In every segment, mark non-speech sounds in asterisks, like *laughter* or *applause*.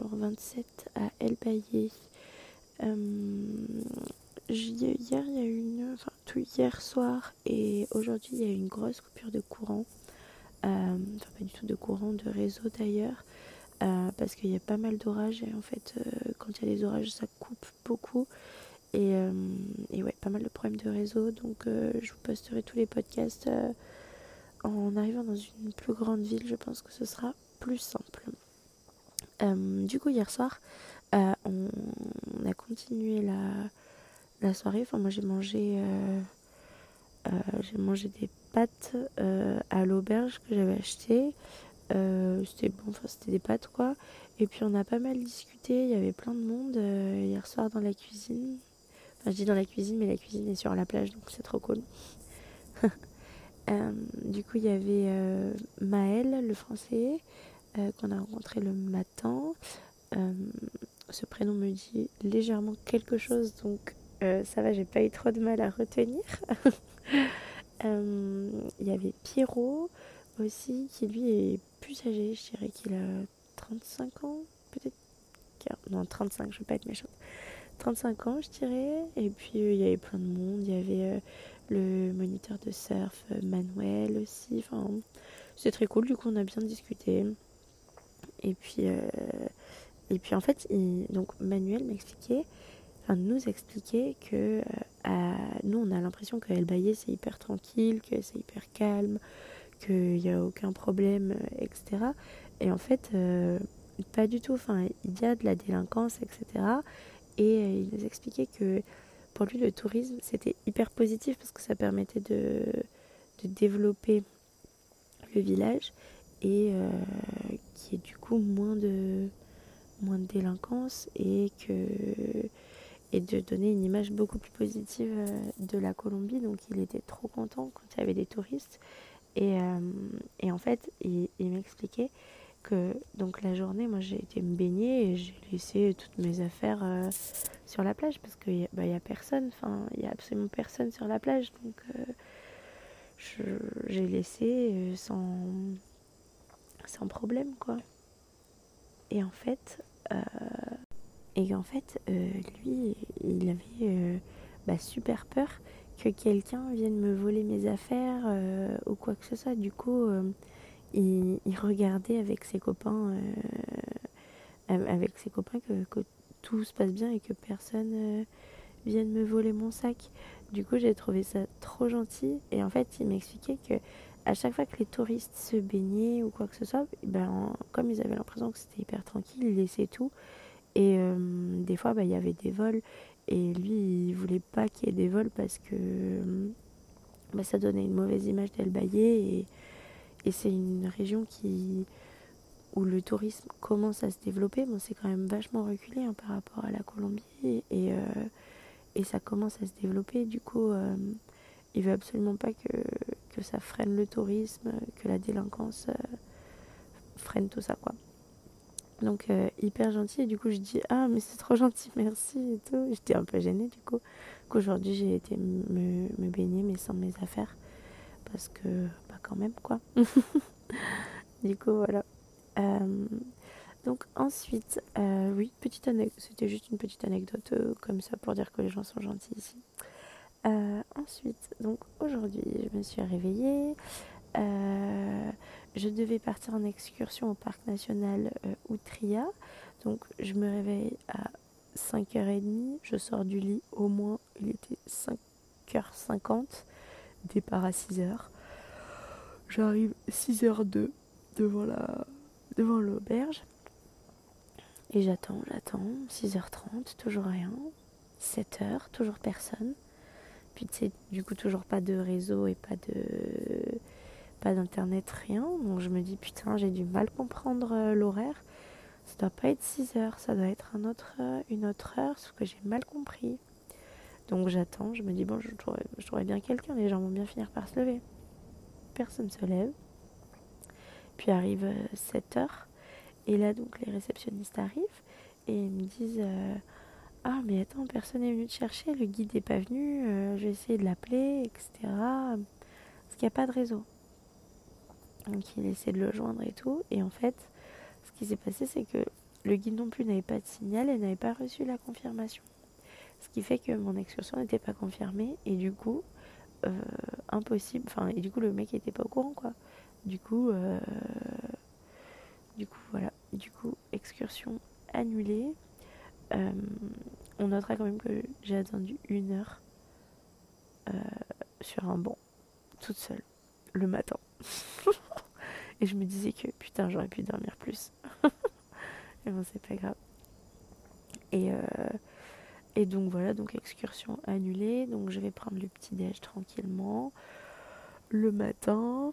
jour 27 à El Baillet. Euh, hier, il y a eu une. Enfin, tout hier soir et aujourd'hui, il y a eu une grosse coupure de courant. enfin, pas du tout de courant, de réseau d'ailleurs. parce qu'il y a pas mal d'orages et en fait, quand il y a des orages, ça coupe beaucoup. Et, ouais, pas mal de problèmes de réseau. Donc, je vous posterai tous les podcasts en arrivant dans une plus grande ville, je pense que ce sera plus simple. Euh, du coup, hier soir, euh, on, a continué la, soirée. Enfin, moi, j'ai mangé, euh, des pâtes à l'auberge que j'avais achetées. c'était bon, enfin, c'était des pâtes quoi. Et puis, on a pas mal discuté. Il y avait plein de monde hier soir dans la cuisine. Enfin, je dis dans la cuisine, mais la cuisine est sur la plage, donc c'est trop cool. *laughs* Du coup, il y avait Maël, le français, euh, qu'on a rencontré le matin. ce prénom me dit légèrement quelque chose, donc ça va, j'ai pas eu trop de mal à retenir. *laughs* Il y avait Pierrot aussi, qui lui est plus âgé, je dirais qu'il a 35 ans, peut-être. Non, 35, je veux pas être méchante. 35 ans, je dirais. Et puis, il y avait plein de monde. Il y avait le moniteur de surf euh, Manuel aussi. Enfin, c'est très cool, du coup on a bien discuté. Et puis, euh, et puis en fait, donc Manuel m'expliquait, enfin nous expliquait que euh, nous on a l'impression que El c'est hyper tranquille, que c'est hyper calme, qu'il n'y a aucun problème, etc. Et en fait, pas du tout. Enfin, il y a de la délinquance, etc. Et il nous expliquait que pour lui, le tourisme, c'était hyper positif parce que ça permettait de, de développer le village et euh, qui est du coup moins de, moins de délinquance et, que, et de donner une image beaucoup plus positive euh, de la Colombie. Donc il était trop content quand il y avait des touristes. Et, euh, et en fait, il, m'expliquait que donc la journée, moi j'ai été me baigner et j'ai laissé toutes mes affaires euh, sur la plage parce qu'il n'y bah, a personne, enfin il n'y a absolument personne sur la plage. Donc j'ai laissé euh, sans, sans problème quoi. Et en fait, et en fait lui, il avait bah, super peur que quelqu'un vienne me voler mes affaires ou quoi que ce soit. Du coup il, regardait avec ses copains, euh, avec ses copains que, tout se passe bien et que personne euh, vienne me voler mon sac. Du coup, j'ai trouvé ça trop gentil. Et en fait, il m'expliquait que à chaque fois que les touristes se baignaient ou quoi que ce soit, ben, comme ils avaient l'impression que c'était hyper tranquille, ils laissaient tout. Et euh, des fois, ben, il y avait des vols. Et lui, il voulait pas qu'il y ait des vols parce que ben, ça donnait une mauvaise image d'El Et, et c'est une région qui où le tourisme commence à se développer. Bon, c'est quand même vachement reculé hein, par rapport à la Colombie et, euh, et ça commence à se développer. Du coup, euh, il veut absolument pas que, que ça freine le tourisme, que la délinquance euh, freine tout ça, quoi. Donc, hyper gentil. Et du coup, je dis Ah, mais c'est trop *laughs* gentil, merci et tout. J'étais un peu gênée, du coup, qu'aujourd'hui j'ai été me, me baigner, mais sans mes affaires. Parce que quand même, quoi. *laughs* du coup, voilà. Euh, donc ensuite, euh, oui, petite anecdote, c'était juste une petite anecdote euh, comme ça pour dire que les gens sont gentils ici. Ensuite, donc aujourd'hui, je me suis réveillée. je devais partir en excursion au parc national Outria. Donc je me réveille à 5h30. Je sors du lit au moins, il était 5h50. Départ à 6h. J'arrive 6h02 devant la devant l'auberge. Et j'attends, j'attends. 6h30, toujours rien. 7h, toujours personne. Puis tu sais, du coup, toujours pas de réseau et pas de. pas d'internet, rien. Donc je me dis, putain, j'ai du mal comprendre euh, l'horaire. Ça doit pas être 6h, ça doit être un autre, euh, une autre heure, ce que j'ai mal compris. Donc j'attends, je me dis, bon, je trouverai, bien quelqu'un, les gens vont bien finir par se lever personne se lève. Puis arrive 7 euh, heures. Et là, donc, les réceptionnistes arrivent et ils me disent Ah, mais attends, personne n'est venu te chercher, le guide n'est pas venu, euh, je vais essayer de l'appeler, etc. Parce qu'il n'y a pas de réseau. Donc, il essaie de le joindre et tout. Et en fait, ce qui s'est passé, c'est que le guide non plus n'avait pas de signal et n'avait pas reçu la confirmation. Ce qui fait que mon excursion n'était pas confirmée et du coup, euh, impossible. Enfin, et du coup, le mec était pas au courant, quoi. Du coup, euh, du coup, voilà. Du coup, excursion annulée. On notera quand même que j'ai attendu une heure sur un banc, toute seule, le matin. *laughs* et je me disais que putain, j'aurais pu dormir plus. *laughs* Mais bon, c'est pas grave. Et, et donc voilà, donc excursion annulée. Donc je vais prendre le petit déj tranquillement. Le matin,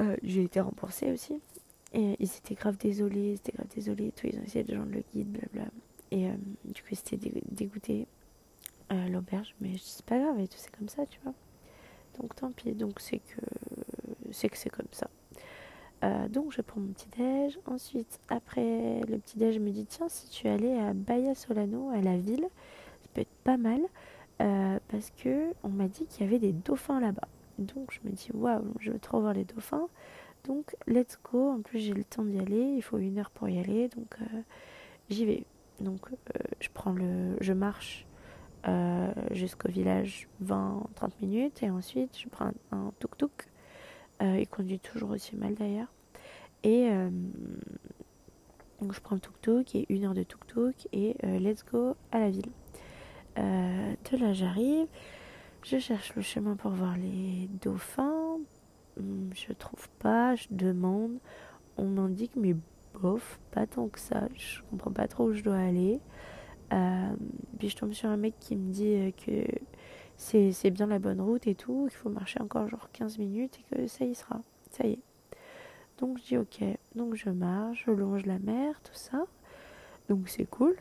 euh, j'ai été remboursée aussi. Et ils étaient grave désolés, ils étaient grave désolés et tout. Ils ont essayé de joindre le guide, blabla. Et euh, du coup, c'était dégoûté à l'auberge. Mais c'est pas grave et tout, c'est comme ça, tu vois. Donc tant pis. Donc c'est que c'est que c'est comme ça. Euh, donc je prends mon petit déj. Ensuite, après le petit déj, je me dis tiens, si tu allais à Baia Solano, à la ville, ça peut être pas mal euh, parce que on m'a dit qu'il y avait des dauphins là-bas. Donc je me dis waouh, je veux trop voir les dauphins. Donc let's go. En plus j'ai le temps d'y aller. Il faut une heure pour y aller, donc euh, j'y vais. Donc je prends le, je marche jusqu'au village 20-30 minutes et ensuite je prends un tuk-tuk euh, il conduit toujours aussi mal d'ailleurs. Et euh, donc je prends le tuk-tuk et une heure de tuk-tuk et euh, let's go à la ville. de là j'arrive, je cherche le chemin pour voir les dauphins. Hmm, je trouve pas, je demande. On m'indique mais bof, pas tant que ça. Je comprends pas trop où je dois aller. puis je tombe sur un mec qui me dit que c'est bien la bonne route et tout, qu'il faut marcher encore genre 15 minutes et que ça y sera. Ça y est. Donc je dis ok, donc je marche, je longe la mer, tout ça. Donc c'est cool.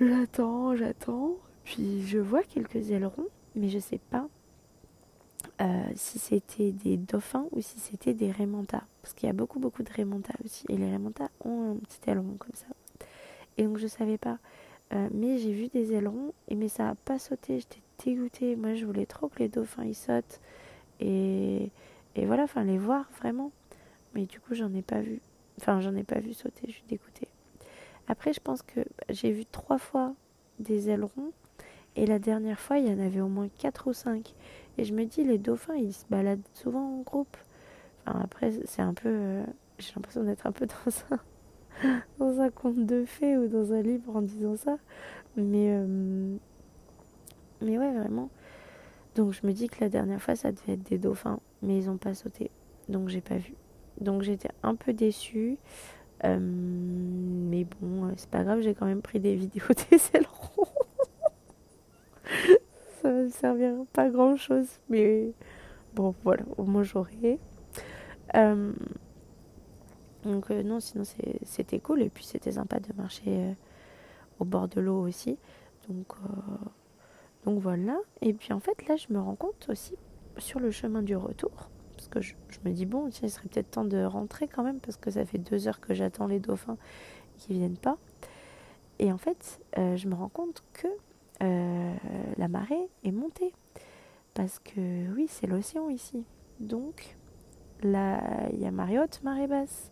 J'attends, j'attends. Puis je vois quelques ailerons, mais je sais pas euh, si c'était des dauphins ou si c'était des rémentas. Parce qu'il y a beaucoup, beaucoup de rémentas aussi. Et les rémentas ont un petit aileron comme ça. Et donc je savais pas. Euh, mais j'ai vu des ailerons, et mais ça a pas sauté. J'étais dégoûtée. Moi, je voulais trop que les dauphins ils sautent. Et, et voilà, enfin, les voir vraiment. Mais du coup, j'en ai pas vu. Enfin, j'en ai pas vu sauter. Je suis dégoûtée. Après, je pense que j'ai vu trois fois des ailerons. Et la dernière fois, il y en avait au moins quatre ou cinq. Et je me dis, les dauphins, ils se baladent souvent en groupe. Enfin, après, c'est un peu. Euh, j'ai l'impression d'être un peu dans *laughs* un dans un conte de fées ou dans un livre en disant ça. Mais, euh, mais ouais, vraiment. Donc je me dis que la dernière fois, ça devait être des dauphins, mais ils n'ont pas sauté. Donc j'ai pas vu. Donc j'étais un peu déçue. Euh, mais bon, c'est pas grave, j'ai quand même pris des *laughs* vidéos des ailerons. Me servir pas grand chose. Mais bon, voilà, au moins j'aurai. Donc euh, non, sinon c'était cool et puis c'était sympa de marcher euh, au bord de l'eau aussi. Donc, euh, donc voilà. Et puis en fait là je me rends compte aussi sur le chemin du retour, parce que je, me dis bon, tiens, il serait peut-être temps de rentrer quand même, parce que ça fait deux heures que j'attends les dauphins qui viennent pas. Et en fait, je me rends compte que la marée est montée. Parce que oui, c'est l'océan ici. Donc là, il y a marée haute, marée basse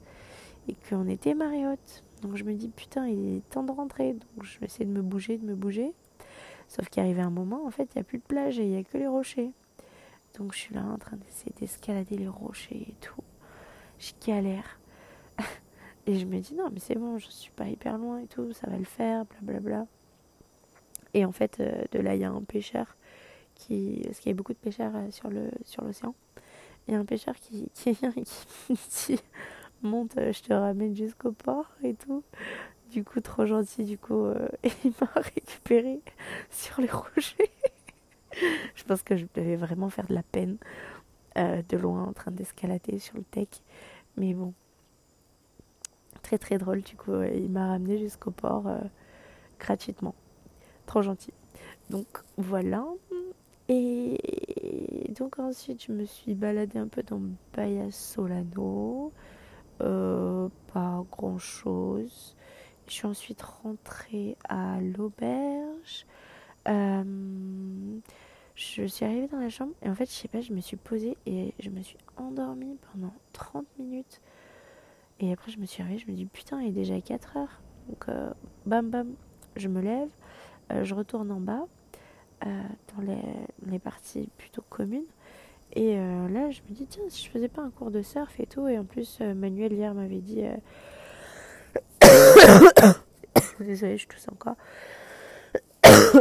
et qu'on était marée haute. Donc je me dis putain, il est temps de rentrer. Donc je vais essayer de me bouger, de me bouger. Sauf qu'il arrivait un moment, en fait, il n'y a plus de plage et il n'y a que les rochers. Donc je suis là en train d'essayer d'escalader les rochers et tout. Je galère. *laughs* et je me dis non, mais c'est bon, je suis pas hyper loin et tout, ça va le faire, blablabla. Et en fait, euh, de là, il y a un pêcheur qui. Parce qu'il y a beaucoup de pêcheurs euh, sur le sur l'océan. Il y a un pêcheur qui, *laughs* qui vient et qui me dit monte, euh, je te ramène jusqu'au port et tout. Du coup, trop gentil, du coup, *laughs* il m'a récupéré sur les rochers. *laughs* je pense que je devais vraiment faire de la peine de loin en train d'escalader sur le tech. Mais bon, très très drôle, du coup, il m'a ramené jusqu'au port gratuitement. Trop gentil. Donc voilà. Et donc ensuite, je me suis baladée un peu dans Baia Solano. Euh, pas grand chose. Je suis ensuite rentrée à l'auberge. Euh, je suis arrivée dans la chambre et en fait, je sais pas, je me suis posée et je me suis endormie pendant 30 minutes. Et après, je me suis réveillée, je me dis putain, il est déjà 4 heures. Donc, bam bam, je me lève, je retourne en bas, dans les, parties plutôt communes. Et là, je me dis, tiens, si je faisais pas un cours de surf et tout. Et en plus, Manuel hier m'avait dit. *coughs* Désolée, je tousse encore. *coughs*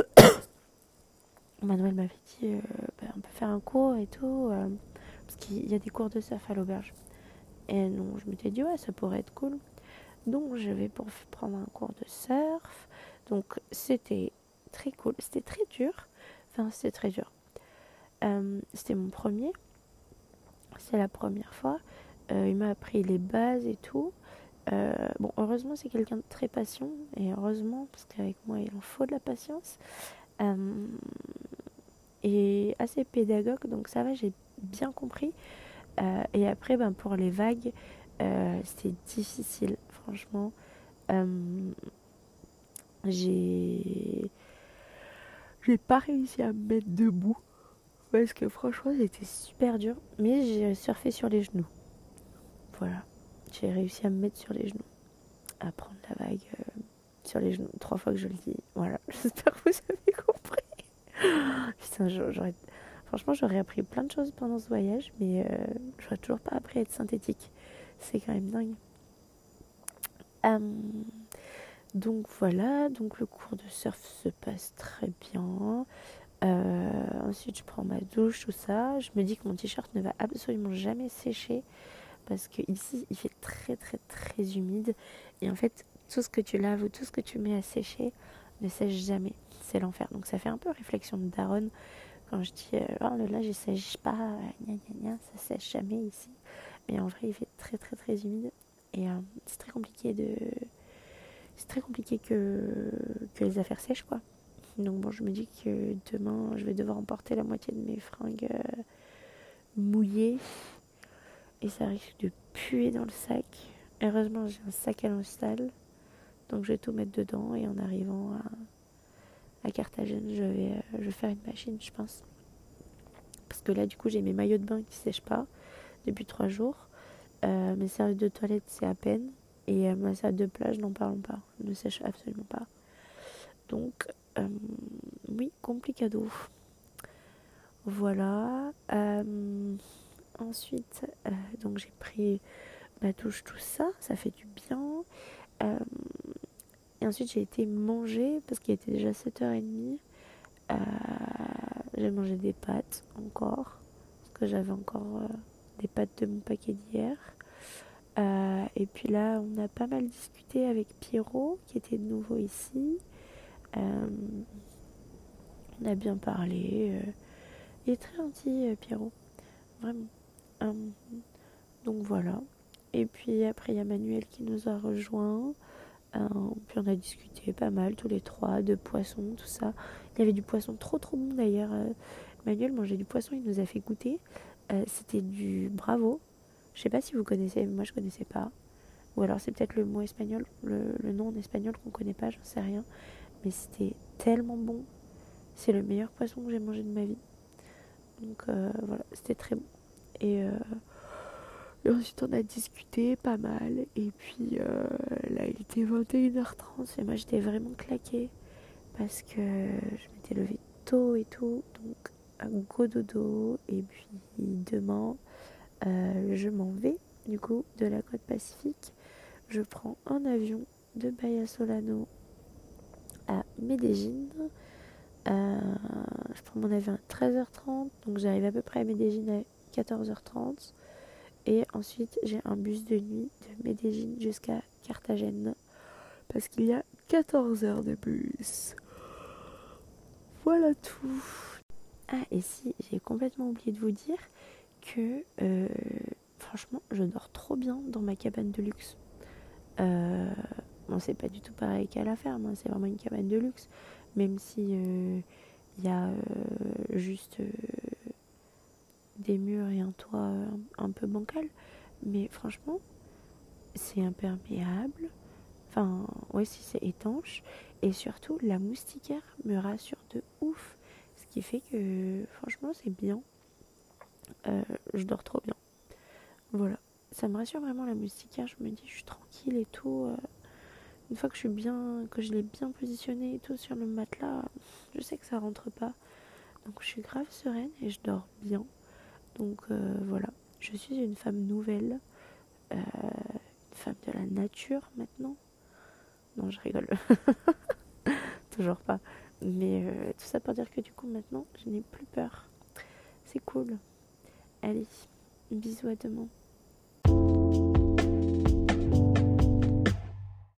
Manuel m'avait dit, euh, bah, on peut faire un cours et tout, euh, parce qu'il y a des cours de surf à l'auberge. Et non, je m'étais dit, ouais, ça pourrait être cool. Donc, je vais pour prendre un cours de surf. Donc, c'était très cool. C'était très dur. Enfin, c'était très dur. Euh, c'était mon premier. C'est la première fois. il m'a appris les bases et tout. bon, heureusement, c'est quelqu'un de très patient. Et heureusement, parce qu'avec moi, il en faut de la patience et assez pédagogue, donc ça va, j'ai bien compris. Euh, et après, ben, pour les vagues, euh, c'était difficile, franchement. Euh, j'ai j'ai pas réussi à me mettre debout. Parce que franchement c'était super dur. Mais j'ai surfé sur les genoux. Voilà. J'ai réussi à me mettre sur les genoux. À prendre la vague sur les genoux. Trois fois que je le dis. Voilà. *laughs* J'espère que vous avez compris. *laughs* J'aurais... Franchement, j'aurais appris plein de choses pendant ce voyage, mais euh, j'aurais toujours pas appris à être synthétique. C'est quand même dingue. Hum, donc voilà, donc le cours de surf se passe très bien. Euh, ensuite, je prends ma douche, tout ça. Je me dis que mon t-shirt ne va absolument jamais sécher parce que ici, il fait très très très humide. Et en fait, tout ce que tu laves ou tout ce que tu mets à sécher ne sèche jamais c'est l'enfer. Donc ça fait un peu réflexion de daronne quand je dis euh, oh là là, je sèche pas, gna gna, ça sèche jamais ici. Mais en vrai, il fait très très très humide et euh, c'est très compliqué de. C'est très compliqué que, les affaires sèchent quoi. Donc bon, je me dis que demain, je vais devoir emporter la moitié de mes fringues euh, mouillées et ça risque de puer dans le sac. Heureusement, j'ai un sac à l'install, donc je vais tout mettre dedans et en arrivant à Carthagène, je vais, euh, je vais faire une machine, je pense. Parce que là, du coup, j'ai mes maillots de bain qui sèchent pas depuis trois jours. Euh, mes serviettes de toilette, c'est à peine. Et euh, ma serviette de plage, n'en parlons pas. Ne sèche absolument pas. Donc, oui, complicado. Voilà. ensuite, donc j'ai pris ma douche, tout ça. Ça fait du bien. Et ensuite, j'ai été manger parce qu'il était déjà 7h30. Euh, j'ai mangé des pâtes encore. Parce que j'avais encore euh, des pâtes de mon paquet d'hier. Euh, et puis là, on a pas mal discuté avec Pierrot, qui était de nouveau ici. on a bien parlé. il est très gentil, Pierrot. Vraiment. donc voilà. Et puis après, il y a Manuel qui nous a rejoints. Euh, puis on a discuté pas mal tous les trois de poisson, tout ça. Il y avait du poisson trop trop bon d'ailleurs. Euh, Manuel mangeait du poisson, il nous a fait goûter. Euh, c'était du bravo. Je sais pas si vous connaissez, moi je connaissais pas. Ou alors c'est peut-être le mot espagnol, le, nom en espagnol qu'on connaît pas, j'en sais rien. Mais c'était tellement bon. C'est le meilleur poisson que j'ai mangé de ma vie. Donc voilà, c'était très bon. Et et ensuite, on a discuté pas mal. Et puis euh, là, il était 21h30 et moi, j'étais vraiment claquée parce que je m'étais levée tôt et tout. Donc, un gros dodo. Et puis, demain, euh, je m'en vais du coup de la côte pacifique. Je prends un avion de Bahia Solano à Medellin. Euh, je prends mon avion à 13h30, donc j'arrive à peu près à Medellin à 14h30. Et ensuite, j'ai un bus de nuit de Medellin jusqu'à Carthagène. Parce qu'il y a 14 heures de bus. Voilà tout. Ah, et si, j'ai complètement oublié de vous dire euh, franchement, je dors trop bien dans ma cabane de luxe. Euh, c'est pas du tout pareil qu'à la ferme, hein, c'est vraiment une cabane de luxe. Même si il euh, y a juste des murs et un toit un, peu bancal. Mais franchement, c'est imperméable. Enfin, ouais, si c'est étanche. Et surtout, la moustiquaire me rassure de ouf. Ce qui fait que, franchement, c'est bien. Euh, je dors trop bien. Voilà. ça me rassure vraiment la moustiquaire. Je me dis, je suis tranquille et tout. euh, une fois que je suis bien, que je l'ai bien positionné et tout sur le matelas, je sais que ça rentre pas. Donc je suis grave sereine et je dors bien. Donc euh, voilà, je suis une femme nouvelle, une femme de la nature maintenant. Non, je rigole. *laughs* Toujours pas. Mais tout ça pour dire que du coup maintenant, je n'ai plus peur. C'est cool. Allez, bisous à demain.